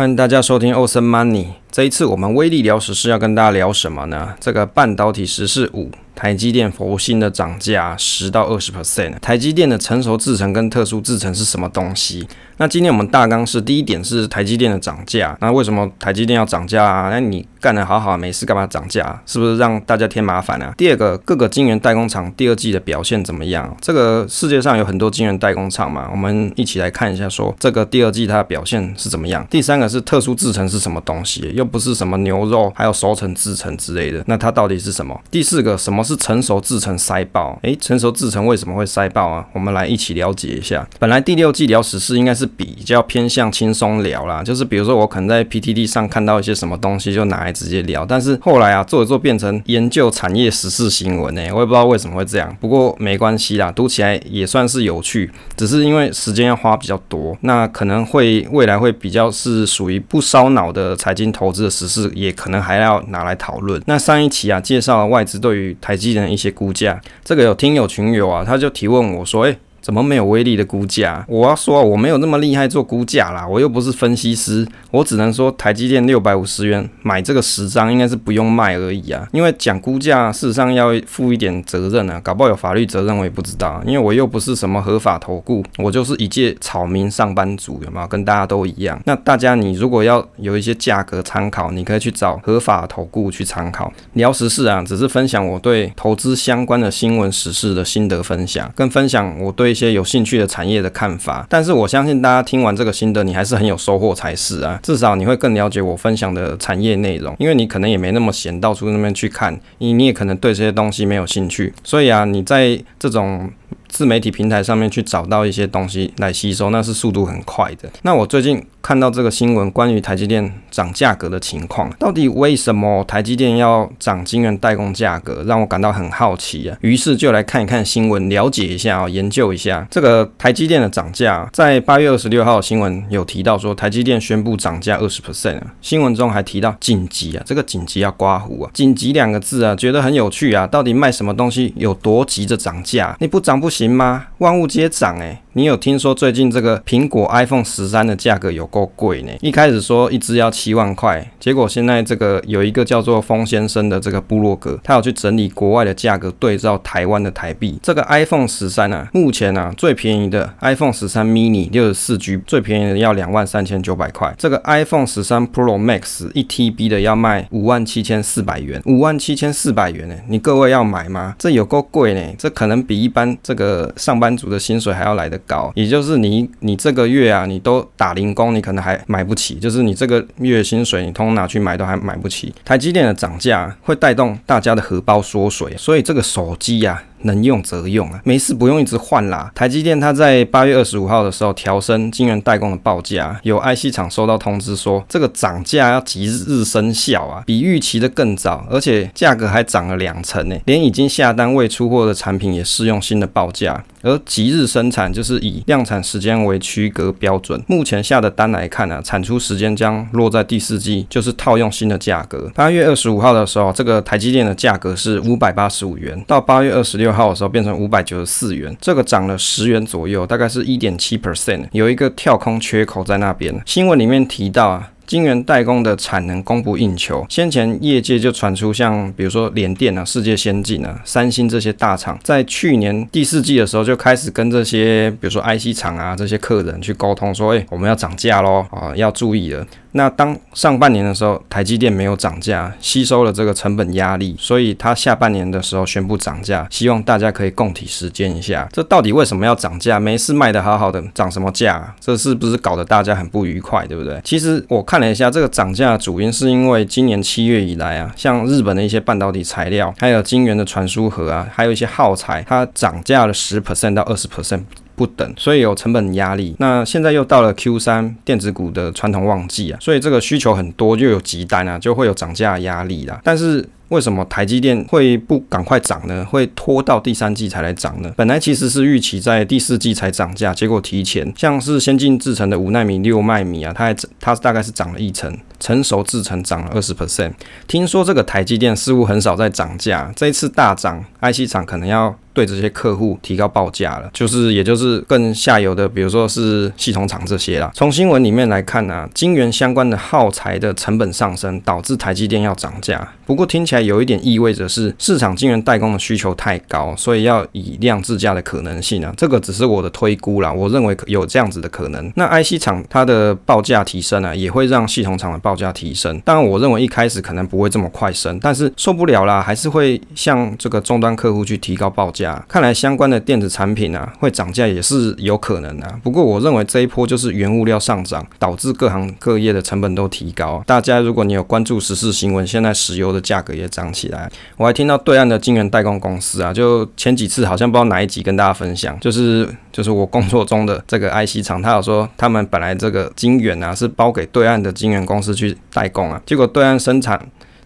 欢迎大家收听欧森 Money。这一次我们威力聊时事要跟大家聊什么呢？这个半导体时事五。台积电佛心的涨价十到二十 percent。台积电的成熟制程跟特殊制程是什么东西？那今天我们大纲是第一点是台积电的涨价。那为什么台积电要涨价啊？那你干得好好没事干嘛涨价？是不是让大家添麻烦啊？第二个，各个晶圆代工厂第二季的表现怎么样？这个世界上有很多晶圆代工厂嘛，我们一起来看一下，说这个第二季它的表现是怎么样？第三个是特殊制程是什么东西？又不是什么牛肉，还有熟成制程之类的，那它到底是什么？第四个，什么是成熟制成塞爆？诶，成熟制成为什么会塞爆啊？我们来一起了解一下。本来第六季聊时事应该是比较偏向轻松聊啦，就是比如说我可能在 PTT 上看到一些什么东西，就拿来直接聊。但是后来啊，做一做变成研究产业时事新闻呢，我也不知道为什么会这样。不过没关系啦，读起来也算是有趣，只是因为时间要花比较多，那可能会未来会比较是属于不烧脑的财经投资的时事，也可能还要拿来讨论。那上一期啊，介绍了外资对于台机的一些估价，这个有听友群友啊，他就提问我说：“诶。怎么没有威力的估价？我要说，我没有那么厉害做估价啦，我又不是分析师，我只能说台积电六百五十元买这个十张应该是不用卖而已啊。因为讲估价，事实上要负一点责任啊，搞不好有法律责任我也不知道，因为我又不是什么合法投顾，我就是一介草民上班族，有没有？跟大家都一样。那大家你如果要有一些价格参考，你可以去找合法投顾去参考。聊时事啊，只是分享我对投资相关的新闻时事的心得分享，跟分享我对。一些有兴趣的产业的看法，但是我相信大家听完这个心得，你还是很有收获才是啊！至少你会更了解我分享的产业内容，因为你可能也没那么闲，到处那边去看，你你也可能对这些东西没有兴趣，所以啊，你在这种。自媒体平台上面去找到一些东西来吸收，那是速度很快的。那我最近看到这个新闻，关于台积电涨价格的情况，到底为什么台积电要涨晶圆代工价格，让我感到很好奇啊。于是就来看一看新闻，了解一下啊，研究一下这个台积电的涨价。在八月二十六号的新闻有提到说，台积电宣布涨价二十 percent 啊。新闻中还提到紧急啊，这个紧急要刮胡啊，紧急两个字啊，觉得很有趣啊。到底卖什么东西有多急着涨价？你不涨不行。行吗？万物皆涨诶。你有听说最近这个苹果 iPhone 十三的价格有够贵呢？一开始说一只要七万块，结果现在这个有一个叫做风先生的这个部落格，他有去整理国外的价格对照台湾的台币。这个 iPhone 十三啊，目前啊最便宜的 iPhone 十三 mini 六十四 G 最便宜的要两万三千九百块，这个 iPhone 十三 Pro Max 一 TB 的要卖五万七千四百元，五万七千四百元呢？你各位要买吗？这有够贵呢，这可能比一般这个上班族的薪水还要来得高，也就是你你这个月啊，你都打零工，你可能还买不起，就是你这个月薪水，你通通拿去买都还买不起。台积电的涨价会带动大家的荷包缩水，所以这个手机呀、能用则用啊，没事不用一直换啦。台积电它在八月二十五号的时候调升晶圆代工的报价，有 IC 厂收到通知说这个涨价要即日生效啊，比预期的更早，而且价格还涨了两成呢。连已经下单未出货的产品也适用新的报价，而即日生产就是以量产时间为区隔标准。目前下的单来看啊，产出时间将落在第四季，就是套用新的价格。八月二十五号的时候，这个台积电的价格是五百八十五元，到八月二十六。号的时候变成五百九十四元，这个涨了十元左右，大概是一点七 percent，有一个跳空缺口在那边。新闻里面提到啊。晶圆代工的产能供不应求，先前业界就传出像比如说联电啊、世界先进啊、三星这些大厂，在去年第四季的时候就开始跟这些比如说 IC 厂啊这些客人去沟通，说，哎，我们要涨价喽，啊，要注意了。那当上半年的时候，台积电没有涨价，吸收了这个成本压力，所以它下半年的时候宣布涨价，希望大家可以共体时艰一下。这到底为什么要涨价？没事卖得好好的，涨什么价？这是不是搞得大家很不愉快，对不对？其实我看。了一下这个涨价主因，是因为今年七月以来啊，像日本的一些半导体材料，还有晶圆的传输盒啊，还有一些耗材，它涨价了十 percent 到二十 percent 不等，所以有成本压力。那现在又到了 Q 三电子股的传统旺季啊，所以这个需求很多，就有急单啊，就会有涨价压力啦。但是为什么台积电会不赶快涨呢？会拖到第三季才来涨呢？本来其实是预期在第四季才涨价，结果提前。像是先进制程的五奈米、六纳米啊，它还它大概是涨了一成，成熟制程涨了二十 percent。听说这个台积电似乎很少在涨价，这一次大涨，IC 厂可能要对这些客户提高报价了，就是也就是更下游的，比如说是系统厂这些啦。从新闻里面来看呢、啊，晶圆相关的耗材的成本上升，导致台积电要涨价。不过听起来有一点意味着是市场晶圆代工的需求太高，所以要以量制价的可能性啊，这个只是我的推估啦。我认为有这样子的可能。那 IC 厂它的报价提升啊，也会让系统厂的报价提升。当然，我认为一开始可能不会这么快升，但是受不了啦，还是会向这个终端客户去提高报价。看来相关的电子产品啊，会涨价也是有可能的。不过我认为这一波就是原物料上涨，导致各行各业的成本都提高。大家如果你有关注时事新闻，现在石油的价格也涨起来。我还听到对岸的晶圆代工公司啊，就前几次好像不知道哪一集跟大家分享，就是就是我工作中的这个 IC 厂，他有说他们本来这个晶圆啊是包给对岸的晶圆公司去代工啊，结果对岸生产。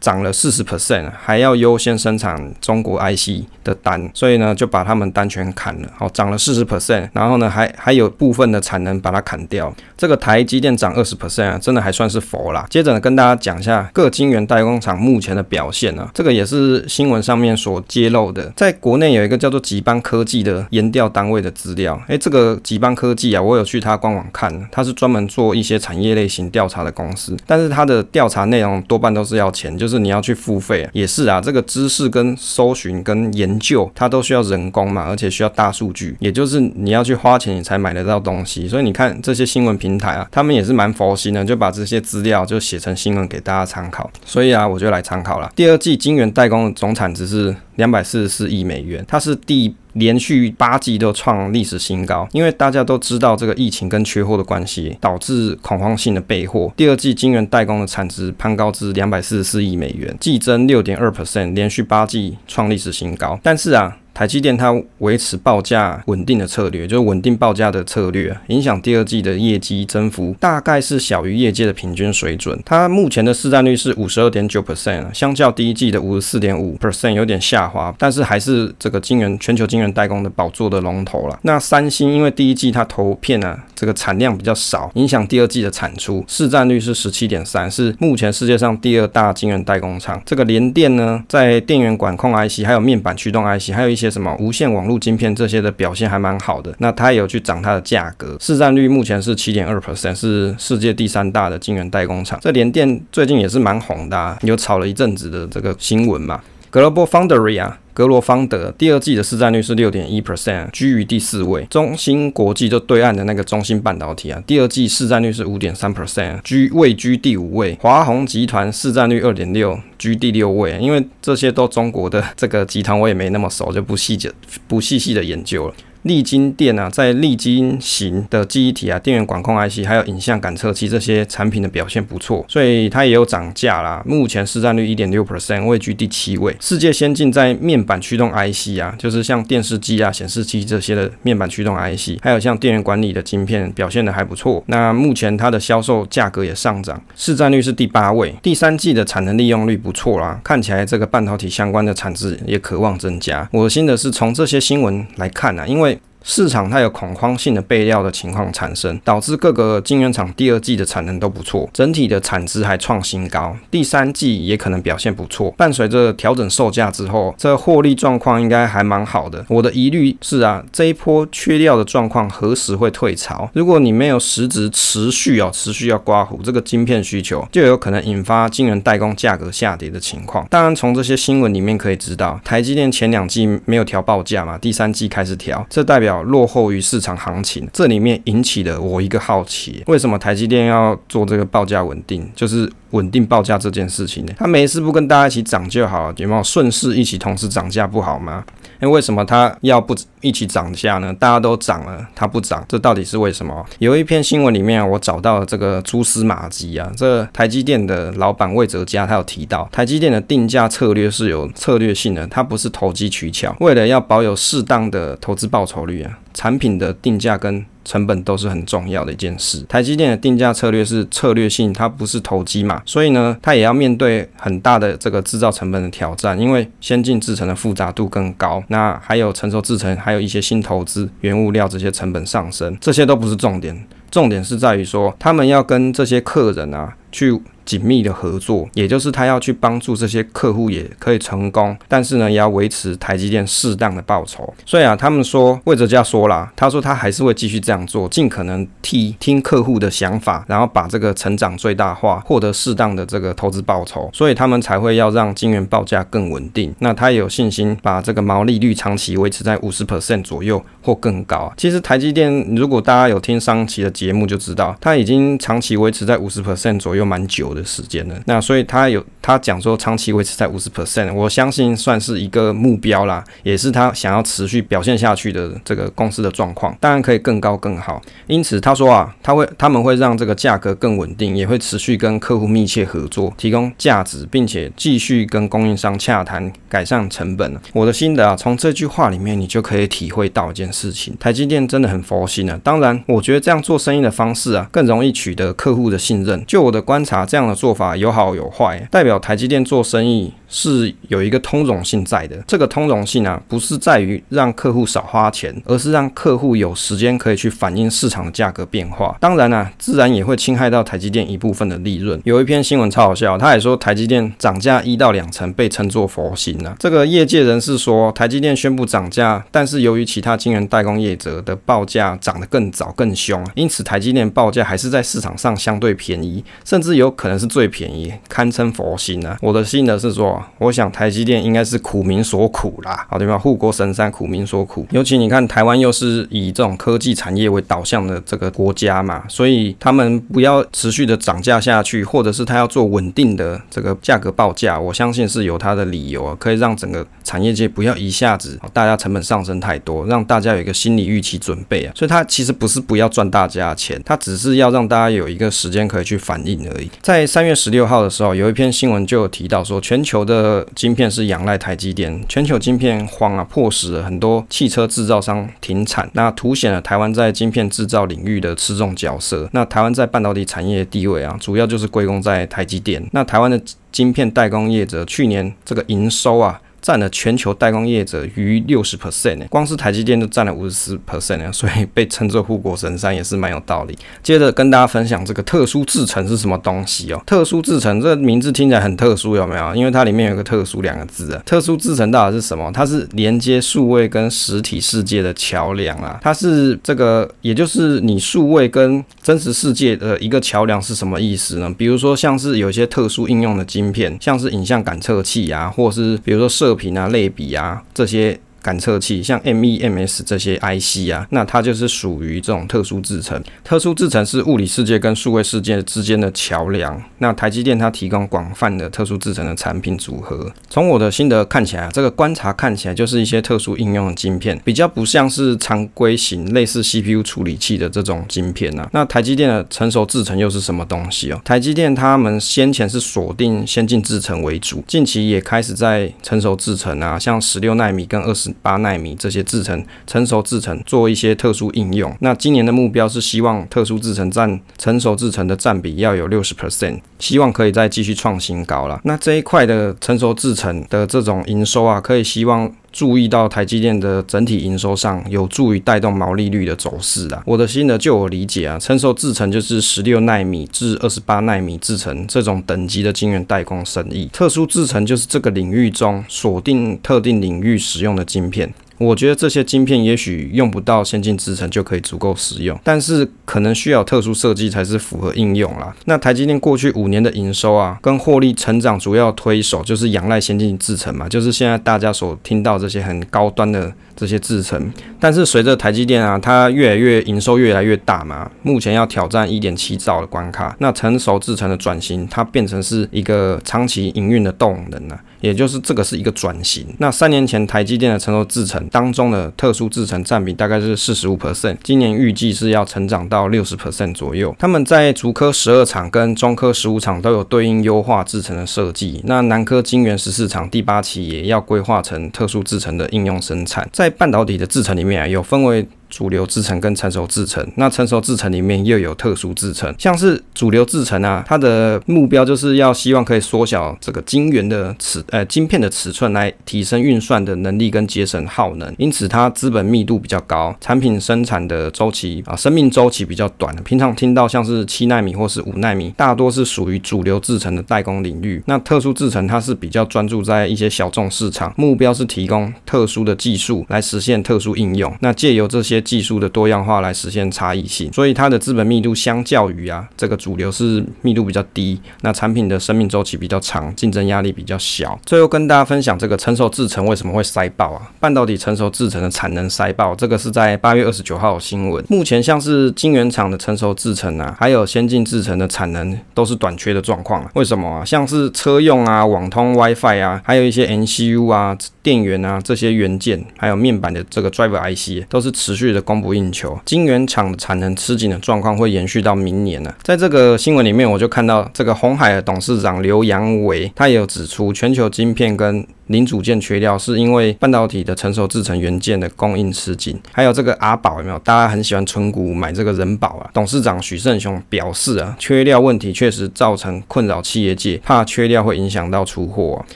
涨了四十 percent，还要优先生产中国 IC 的单，所以呢就把他们单全砍了。好，涨了四十 percent，然后呢还还有部分的产能把它砍掉。这个台积电涨二十 percent 啊，真的还算是佛啦。接着呢跟大家讲一下各晶圆代工厂目前的表现啊，这个也是新闻上面所揭露的。在国内有一个叫做集邦科技的研调单位的资料，诶，这个集邦科技啊，我有去他官网看，它是专门做一些产业类型调查的公司，但是它的调查内容多半都是要钱，就是。是你要去付费，也是啊。这个知识跟搜寻跟研究，它都需要人工嘛，而且需要大数据，也就是你要去花钱，你才买得到东西。所以你看这些新闻平台啊，他们也是蛮佛心的，就把这些资料就写成新闻给大家参考。所以啊，我就来参考了。第二季晶圆代工的总产值是两百四十四亿美元，它是第。连续八季都创历史新高，因为大家都知道这个疫情跟缺货的关系，导致恐慌性的备货。第二季晶圆代工的产值攀高至两百四十四亿美元，季增六点二 percent，连续八季创历史新高。但是啊。台积电它维持报价稳定的策略，就是稳定报价的策略，影响第二季的业绩增幅大概是小于业界的平均水准。它目前的市占率是五十二点九 percent，相较第一季的五十四点五 percent 有点下滑，但是还是这个晶圆全球晶圆代工的宝座的龙头了。那三星因为第一季它投片啊，这个产量比较少，影响第二季的产出，市占率是十七点三，是目前世界上第二大晶圆代工厂。这个联电呢，在电源管控 IC、还有面板驱动 IC、还有一些。什么无线网络晶片这些的表现还蛮好的，那它也有去涨它的价格，市占率目前是七点二 percent，是世界第三大的晶圆代工厂。这联电最近也是蛮红的啊，有炒了一阵子的这个新闻嘛。Global Foundry 啊，格罗方德第二季的市占率是六点一 percent，居于第四位。中芯国际就对岸的那个中芯半导体啊，第二季市占率是五点三 percent，居位居第五位。华虹集团市占率二点六，居第六位。因为这些都中国的这个集团，我也没那么熟，就不细节不细细的研究了。力晶电啊，在力晶型的记忆体啊、电源管控 IC，还有影像感测器这些产品的表现不错，所以它也有涨价啦。目前市占率一点六 percent，位居第七位。世界先进在面板驱动 IC 啊，就是像电视机啊、显示器这些的面板驱动 IC，还有像电源管理的晶片表现的还不错。那目前它的销售价格也上涨，市占率是第八位。第三季的产能利用率不错啦，看起来这个半导体相关的产值也渴望增加。我的心得是从这些新闻来看啊，因为市场它有恐慌性的备料的情况产生，导致各个晶圆厂第二季的产能都不错，整体的产值还创新高，第三季也可能表现不错。伴随着调整售价之后，这获利状况应该还蛮好的。我的疑虑是啊，这一波缺料的状况何时会退潮？如果你没有实质持续哦，持续要刮胡这个晶片需求，就有可能引发晶圆代工价格下跌的情况。当然，从这些新闻里面可以知道，台积电前两季没有调报价嘛，第三季开始调，这代表。落后于市场行情，这里面引起了我一个好奇：为什么台积电要做这个报价稳定？就是。稳定报价这件事情呢，他没事不跟大家一起涨就好了，有没有顺势一起同时涨价不好吗？那为什么它要不一起涨价呢？大家都涨了，它不涨，这到底是为什么？有一篇新闻里面，我找到了这个蛛丝马迹啊，这台积电的老板魏哲家他有提到，台积电的定价策略是有策略性的，它不是投机取巧，为了要保有适当的投资报酬率啊，产品的定价跟成本都是很重要的一件事。台积电的定价策略是策略性，它不是投机嘛，所以呢，它也要面对很大的这个制造成本的挑战，因为先进制程的复杂度更高，那还有成熟制程，还有一些新投资、原物料这些成本上升，这些都不是重点。重点是在于说，他们要跟这些客人啊去。紧密的合作，也就是他要去帮助这些客户也可以成功，但是呢，也要维持台积电适当的报酬。所以啊，他们说魏哲家说了，他说他还是会继续这样做，尽可能替听客户的想法，然后把这个成长最大化，获得适当的这个投资报酬。所以他们才会要让晶圆报价更稳定。那他也有信心把这个毛利率长期维持在五十 percent 左右或更高。其实台积电，如果大家有听上期的节目就知道，他已经长期维持在五十 percent 左右蛮久的。的时间了，那所以他有他讲说长期维持在五十 percent，我相信算是一个目标啦，也是他想要持续表现下去的这个公司的状况，当然可以更高更好。因此他说啊，他会他们会让这个价格更稳定，也会持续跟客户密切合作，提供价值，并且继续跟供应商洽谈改善成本。我的心得啊，从这句话里面你就可以体会到一件事情，台积电真的很佛心啊。当然，我觉得这样做生意的方式啊，更容易取得客户的信任。就我的观察，这样的。做法有好有坏，代表台积电做生意是有一个通融性在的。这个通融性啊，不是在于让客户少花钱，而是让客户有时间可以去反映市场的价格变化。当然啊，自然也会侵害到台积电一部分的利润。有一篇新闻超好笑，他也说台积电涨价一到两成被称作佛心啊。这个业界人士说，台积电宣布涨价，但是由于其他晶圆代工业者的报价涨得更早更凶，因此台积电报价还是在市场上相对便宜，甚至有可能是最便宜，堪称佛心啊！我的心得是说，我想台积电应该是苦民所苦啦，好对吧？护国神山，苦民所苦。尤其你看，台湾又是以这种科技产业为导向的这个国家嘛，所以他们不要持续的涨价下去，或者是他要做稳定的这个价格报价，我相信是有他的理由啊，可以让整个产业界不要一下子大家成本上升太多，让大家有一个心理预期准备啊。所以他其实不是不要赚大家的钱，他只是要让大家有一个时间可以去反应而已。在三月十六号的时候，有一篇新闻就有提到说，全球的晶片是仰赖台积电，全球晶片荒啊，迫使了很多汽车制造商停产，那凸显了台湾在晶片制造领域的吃重角色。那台湾在半导体产业地位啊，主要就是归功在台积电。那台湾的晶片代工业者去年这个营收啊。占了全球代工业者逾六十 percent 呢，光是台积电就占了五十四 percent 呢，所以被称作护国神山也是蛮有道理。接着跟大家分享这个特殊制程是什么东西哦？特殊制程这名字听起来很特殊，有没有？因为它里面有个“特殊”两个字啊。特殊制程到底是什么？它是连接数位跟实体世界的桥梁啊。它是这个，也就是你数位跟真实世界的一个桥梁是什么意思呢？比如说像是有些特殊应用的晶片，像是影像感测器啊，或是比如说设。射频啊、类比啊这些。感测器像 MEMS 这些 IC 啊，那它就是属于这种特殊制程。特殊制程是物理世界跟数位世界之间的桥梁。那台积电它提供广泛的特殊制程的产品组合。从我的心得看起来，这个观察看起来就是一些特殊应用的晶片，比较不像是常规型类似 CPU 处理器的这种晶片啊。那台积电的成熟制程又是什么东西哦？台积电他们先前是锁定先进制程为主，近期也开始在成熟制程啊，像十六纳米跟二十。八奈米这些制成成熟制成做一些特殊应用，那今年的目标是希望特殊制成占成熟制成的占比要有六十 percent，希望可以再继续创新高了。那这一块的成熟制成的这种营收啊，可以希望注意到台积电的整体营收上，有助于带动毛利率的走势啊。我的心得就我理解啊，成熟制程就是十六纳米至二十八纳米制程这种等级的晶圆代工生意，特殊制程就是这个领域中锁定特定领域使用的晶片。我觉得这些晶片也许用不到先进制程就可以足够使用，但是可能需要特殊设计才是符合应用啦。那台积电过去五年的营收啊，跟获利成长主要推手就是仰赖先进制程嘛，就是现在大家所听到这些很高端的这些制程。但是随着台积电啊，它越来越营收越来越大嘛，目前要挑战一点七兆的关卡，那成熟制程的转型，它变成是一个长期营运的动能啊，也就是这个是一个转型。那三年前台积电的成熟制程。当中的特殊制程占比大概是四十五 percent，今年预计是要成长到六十 percent 左右。他们在竹科十二厂跟中科十五厂都有对应优化制程的设计，那南科晶圆十四厂第八期也要规划成特殊制程的应用生产。在半导体的制成里面啊，有分为主流制程跟成熟制程。那成熟制程里面又有特殊制程，像是主流制程啊，它的目标就是要希望可以缩小这个晶圆的尺呃晶片的尺寸，来提升运算的能力跟节省耗能。因此，它资本密度比较高，产品生产的周期啊，生命周期比较短。平常听到像是七纳米或是五纳米，大多是属于主流制程的代工领域。那特殊制程它是比较专注在一些小众市场，目标是提供特殊的技术来实现特殊应用。那借由这些技术的多样化来实现差异性，所以它的资本密度相较于啊这个主流是密度比较低。那产品的生命周期比较长，竞争压力比较小。最后跟大家分享这个成熟制程为什么会塞爆啊？半导体成熟制程的产能塞爆，这个是在八月二十九号的新闻。目前像是晶圆厂的成熟制程啊，还有先进制程的产能都是短缺的状况。为什么啊？像是车用啊、网通 WiFi 啊，还有一些 MCU 啊、电源啊这些元件，还有面板的这个 Driver IC 都是持续的供不应求。晶圆厂的产能吃紧的状况会延续到明年呢、在这个新闻里面，我就看到这个鸿海的董事长刘扬伟，他也有指出，全球晶片跟零组件缺料，是因为半导体的成熟制程元件的供应吃紧。还有这个阿宝有没有？大家很喜欢存股买这个人保啊。董事长许胜雄表示啊，缺料问题确实造成困扰企业界，怕缺料会影响到出货啊。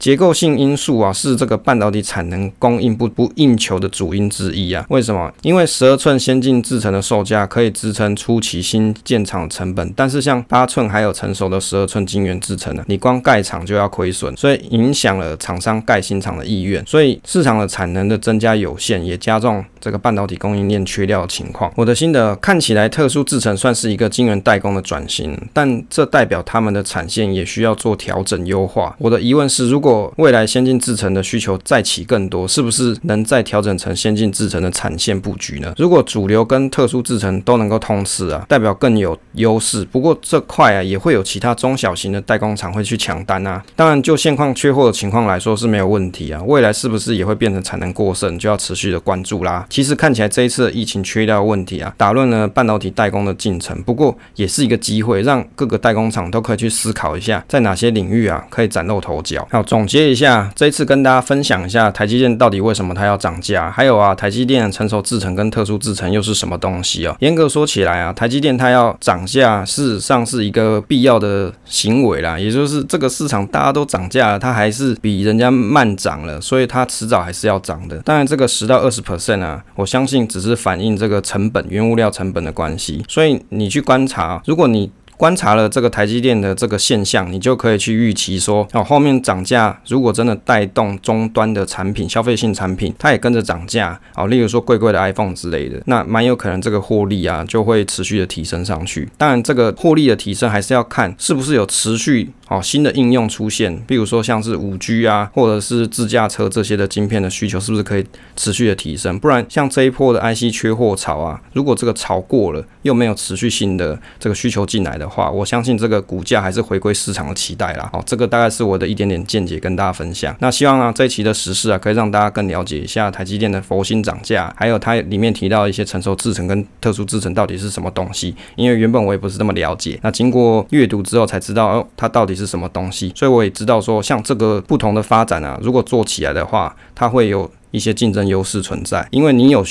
结构性因素啊，是这个半导体产能供应不不应求的主因之一啊。为什么？因为十二寸先进制程的售价可以支撑初期新建厂成本，但是像八寸还有成熟的十二寸晶圆制程呢，你光盖厂就要亏损，所以影响了厂商盖新厂的意愿。所以市场的产能的增加有限，也加重这个半导体供应链缺料的情况。我的心得，看起来特殊制程算是一个晶圆代工的转型，但这代表他们的产线也需要做调整优化。我的疑问是，如果果未来先进制程的需求再起更多，是不是能再调整成先进制程的产线布局呢？如果主流跟特殊制程都能够通吃啊，代表更有优势。不过这块啊，也会有其他中小型的代工厂会去抢单啊。当然，就现况缺货的情况来说是没有问题啊。未来是不是也会变成产能过剩，就要持续的关注啦。其实看起来这一次疫情缺料问题啊，打乱了半导体代工的进程。不过也是一个机会，让各个代工厂都可以去思考一下，在哪些领域啊可以崭露头角。还有中，总结一下，这一次跟大家分享一下台积电到底为什么它要涨价，还有啊，台积电的成熟制程跟特殊制程又是什么东西哦？严格说起来啊，台积电它要涨价，事实上是一个必要的行为啦，也就是这个市场大家都涨价了，它还是比人家慢涨了，所以它迟早还是要涨的。当然，这个十到二十 percent 啊，我相信只是反映这个成本、原物料成本的关系。所以你去观察，如果你观察了这个台积电的这个现象，你就可以去预期说，哦，后面涨价，如果真的带动终端的产品、消费性产品，它也跟着涨价，哦，例如说贵贵的 iPhone 之类的，那蛮有可能这个获利啊就会持续的提升上去。当然，这个获利的提升还是要看是不是有持续。哦，新的应用出现，比如说像是五 G 啊，或者是自驾车这些的晶片的需求，是不是可以持续的提升？不然像这一波的 IC 缺货潮啊，如果这个潮过了，又没有持续性的这个需求进来的话，我相信这个股价还是回归市场的期待啦。好，这个大概是我的一点点见解跟大家分享。那希望啊这一期的时事啊，可以让大家更了解一下台积电的佛心涨价，还有它里面提到一些成熟制程跟特殊制程到底是什么东西。因为原本我也不是这么了解，那经过阅读之后才知道哦，它到底。是什么东西？所以我也知道说，像这个不同的发展啊，如果做起来的话，它会有一些竞争优势存在。因为你有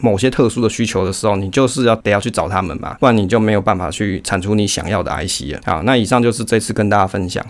某些特殊的需求的时候，你就是要得要去找他们嘛，不然你就没有办法去产出你想要的 IC 了。好，那以上就是这次跟大家分享。